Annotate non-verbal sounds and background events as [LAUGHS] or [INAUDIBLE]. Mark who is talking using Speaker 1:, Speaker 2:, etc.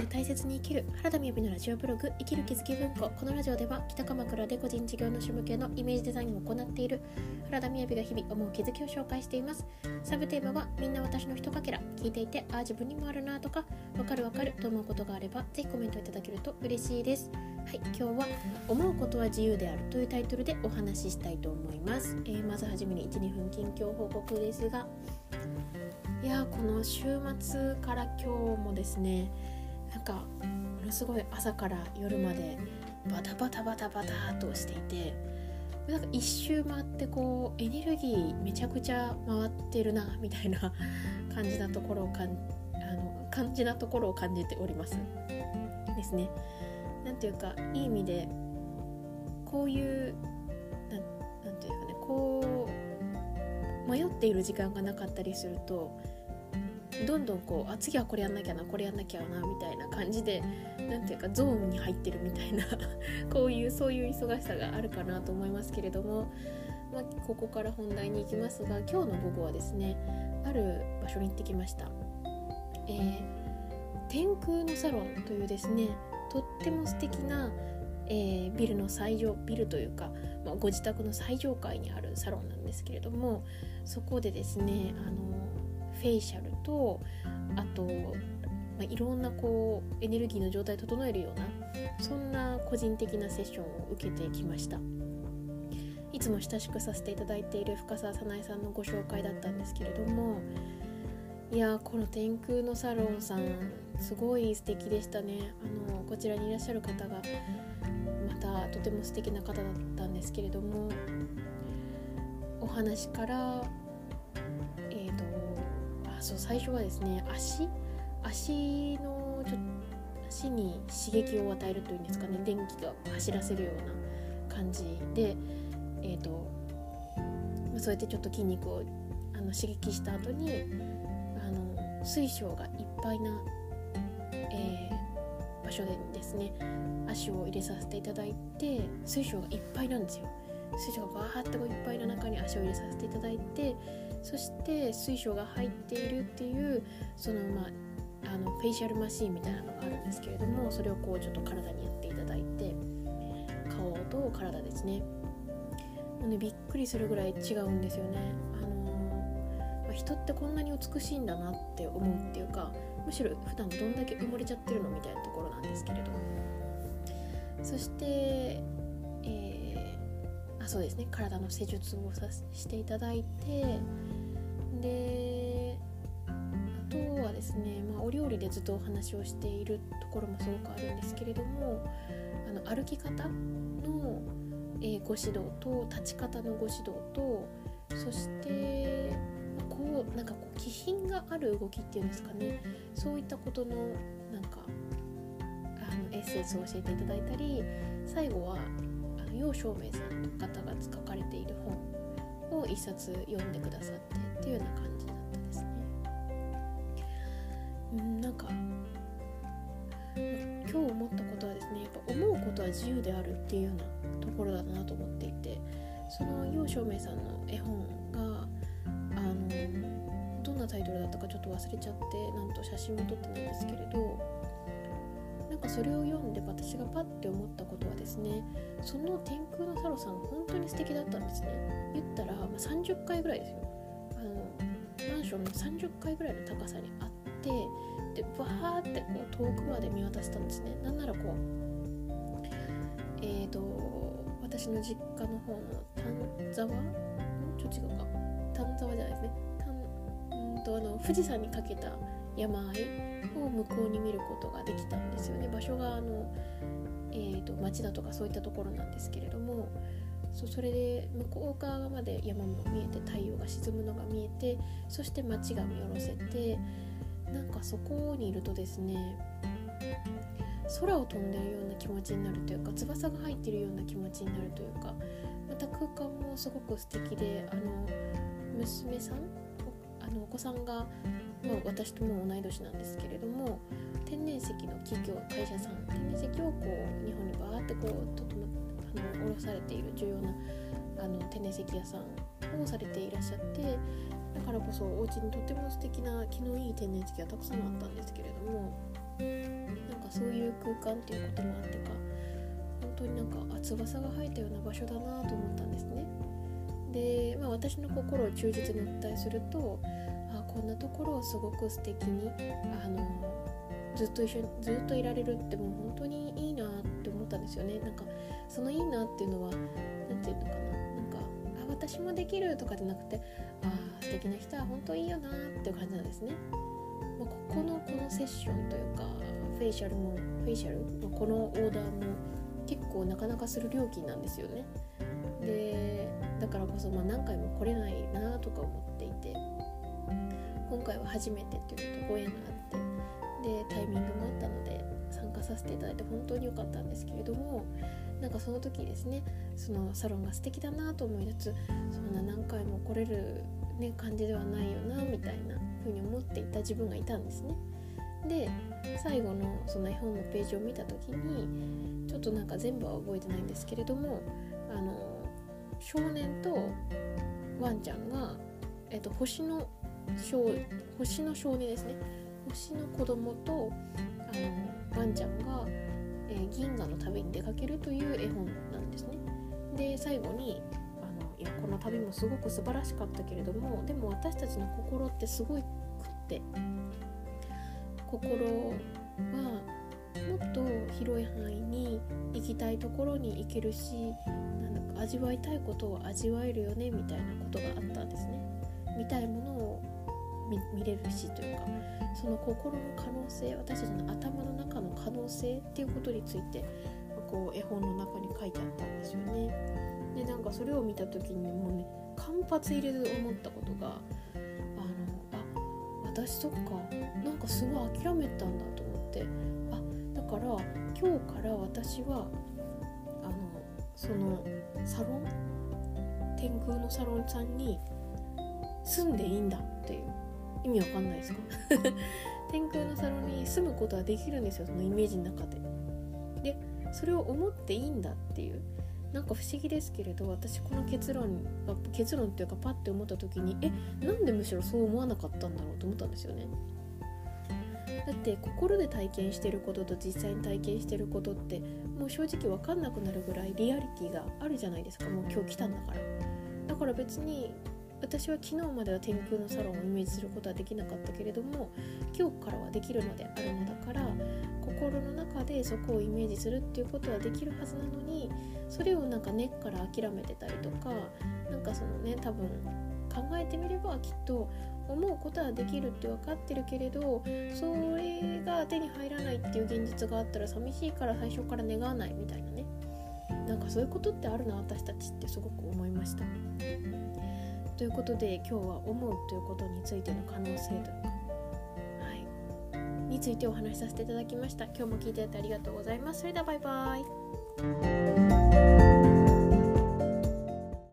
Speaker 1: を大切に生きる。原田美由のラジオブログ生きる気づき文庫。このラジオでは北鎌倉で個人事業主向けのイメージデザインを行っている原田美由が日々思う気づきを紹介しています。サブテーマはみんな私のひとかけら。聞いていてああ自分にもあるなとかわかるわかると思うことがあればぜひコメントいただけると嬉しいです。はい今日は思うことは自由であるというタイトルでお話ししたいと思います、えー、まずはじめに12分近況報告ですが。いやこの週末から今日もですねなんかものすごい朝から夜までバタバタバタバタとしていてなんか一周回ってこうエネルギーめちゃくちゃ回ってるなみたいな感じなところをかんあの感じなところを感じておりますですね。なんていうかいい意味でこういうなんなんていうかねこう迷っている時間がなかったりするとどんどんこうあ次はこれやんなきゃなこれやんなきゃなみたいな感じで何ていうかゾーンに入ってるみたいな [LAUGHS] こういうそういう忙しさがあるかなと思いますけれども、まあ、ここから本題に行きますが今日の午後はですねある場所に行ってきました。えー、天空のサロンというですねとっても素敵な、えー、ビルの最上ビルというか、まあ、ご自宅の最上階にあるサロンなんですけれどもそこでですねあのフェイシャルとあと、まあ、いろんなこうエネルギーの状態を整えるようなそんな個人的なセッションを受けてきました。いつも親しくさせていただいている深澤早苗さんのご紹介だったんですけれどもいやこの天空のサロンさんすごい素敵でしたね。あのこちらにいらっしゃる方がまたとても素敵な方だったんですけれどもお話からそう最初はですね足足のちょ足に刺激を与えるというんですかね電気が走らせるような感じでえ、ー、とそうやってちょっと筋肉をあの刺激した後にあの水晶がいっぱいな、えー、場所でですね足を入れさせていただいて水晶がいっぱいなんですよ。水晶がバーってこういっぱいの中に足を入れさせていただいてそして水晶が入っているっていうそのまああのフェイシャルマシーンみたいなのがあるんですけれどもそれをこうちょっと体にやっていただいて顔と体ですね。もうねびっくりするぐらい違うんですよね。あのー、まあ、人ってこんなに美しいんだなって思うっていうかむしろ普段どんだけ埋もれちゃってるのみたいなところなんですけれどそして、あそうですね。体の施術をさしていただいてであとはですね、まあ、お料理でずっとお話をしているところもすごくあるんですけれどもあの歩き方の、え、ご指導と立ち方のご指導とそしてこうなんかこう気品がある動きっていうんですかね。そういったことのなんかあのエッセンスを教えていただいたり最後はの楊照明さんの方が書かれている本を一冊読んでくださってっていうような感じだったですね。うんなんか今日思ったことはですねやっぱ思うことは自由であるっていうようなところだなと思っていてその楊照明さんの絵本があのどんなタイトルだったかちょっと忘れちゃってなんと写真も撮ってないんですけれどそれを読んで私がパッて思ったことはですねその天空のサロさん本当に素敵だったんですね。言ったら、まあ、30回ぐらいですよ。あのマンションの30階ぐらいの高さにあってでバーってこう遠くまで見渡したんですね。なんならこうえーと私の実家の方の丹沢？ちょっと違うか。丹沢じゃないですね。んとあの富士山にかけた山あいを向こうに見ることができたんですよね。場所があの、えーと町だとかそういったところなんですけれどもそうそれで向こう側まで山も見えて太陽が沈むのが見えてそして街が見下ろせてなんかそこにいるとですね空を飛んでるような気持ちになるというか翼が入ってるような気持ちになるというかまた空間もすごく素敵であの娘さんお子さんが、まあ、私とも同い年なんですけれども天然石の企業会社さん天然石をこう日本にバーってこう整の卸されている重要なあの天然石屋さんをされていらっしゃってだからこそお家にとっても素敵な気のいい天然石がたくさんあったんですけれどもなんかそういう空間っていうこともあってか本当になんか翼が生えたような場所だなと思ったんですね。で、まあ、私の心を忠実にお伝えするとこんなところをすごく素敵にあのずっと一緒にずっといられるってもう本当にいいなって思ったんですよね。なんかそのいいなっていうのは何て言うのかな。なんかあ私もできるとかじゃなくてああ素敵な人は本当いいよなっていう感じなんですね、まあ、ここのこのセッションというかフェイシャルもフェイシャル、まあ、このオーダーも結構なかなかする料金なんですよね。でだからこそまあ何回も来れないなとか思って今回は初めてっていうのとご縁があってでタイミングもあったので参加させていただいて本当に良かったんですけれどもなんかその時ですねそのサロンが素敵だなと思いつつそんな何回も来れる、ね、感じではないよなみたいな風に思っていた自分がいたんですね。で最後のその絵本のページを見た時にちょっとなんか全部は覚えてないんですけれどもあの少年とワンちゃんが、えっと、星の星の少年ですね星の子供とあのワンちゃんが、えー、銀河の旅に出かけるという絵本なんですね。で最後にあのいやこの旅もすごく素晴らしかったけれどもでも私たちの心ってすごいくって心はもっと広い範囲に行きたいところに行けるしなんだか味わいたいことを味わえるよねみたいなことがあったんですね。見たいものを見れるしというかその心の可能性私たちの頭の中の可能性っていうことについてこう絵本の中に書いてあったんですよね。でなんかそれを見た時にもうね間髪入れず思ったことがあのあ私そっかなんかすごい諦めたんだと思ってあだから今日から私はあのそのサロン天空のサロンさんに住んでいいんだっていう意味わかんないですか？[LAUGHS] 天空のサロンに住むことはできるんですよそのイメージの中で。でそれを思っていいんだっていうなんか不思議ですけれど私この結論結論っていうかパッて思った時にえなんでむしろそう思わなかったんだろうと思ったんですよね。だって心で体験してることと実際に体験してることってもう正直分かんなくなるぐらいリアリティがあるじゃないですかもう今日来たんだからだから別に私は昨日までは天空のサロンをイメージすることはできなかったけれども今日からはできるのであるのだから心の中でそこをイメージするっていうことはできるはずなのにそれをなんか根っから諦めてたりとかなんかそのね多分考えてみればきっと思うことはできるって分かってるけれどそれが手に入らないっていう現実があったら寂しいから最初から願わないみたいなねなんかそういうことってあるな私たちってすごく思いました。ということで今日は思うということについての可能性というか、はい、についてお話しさせていただきました。今日も聞いていただいてありがとうございます。それではバイバイ。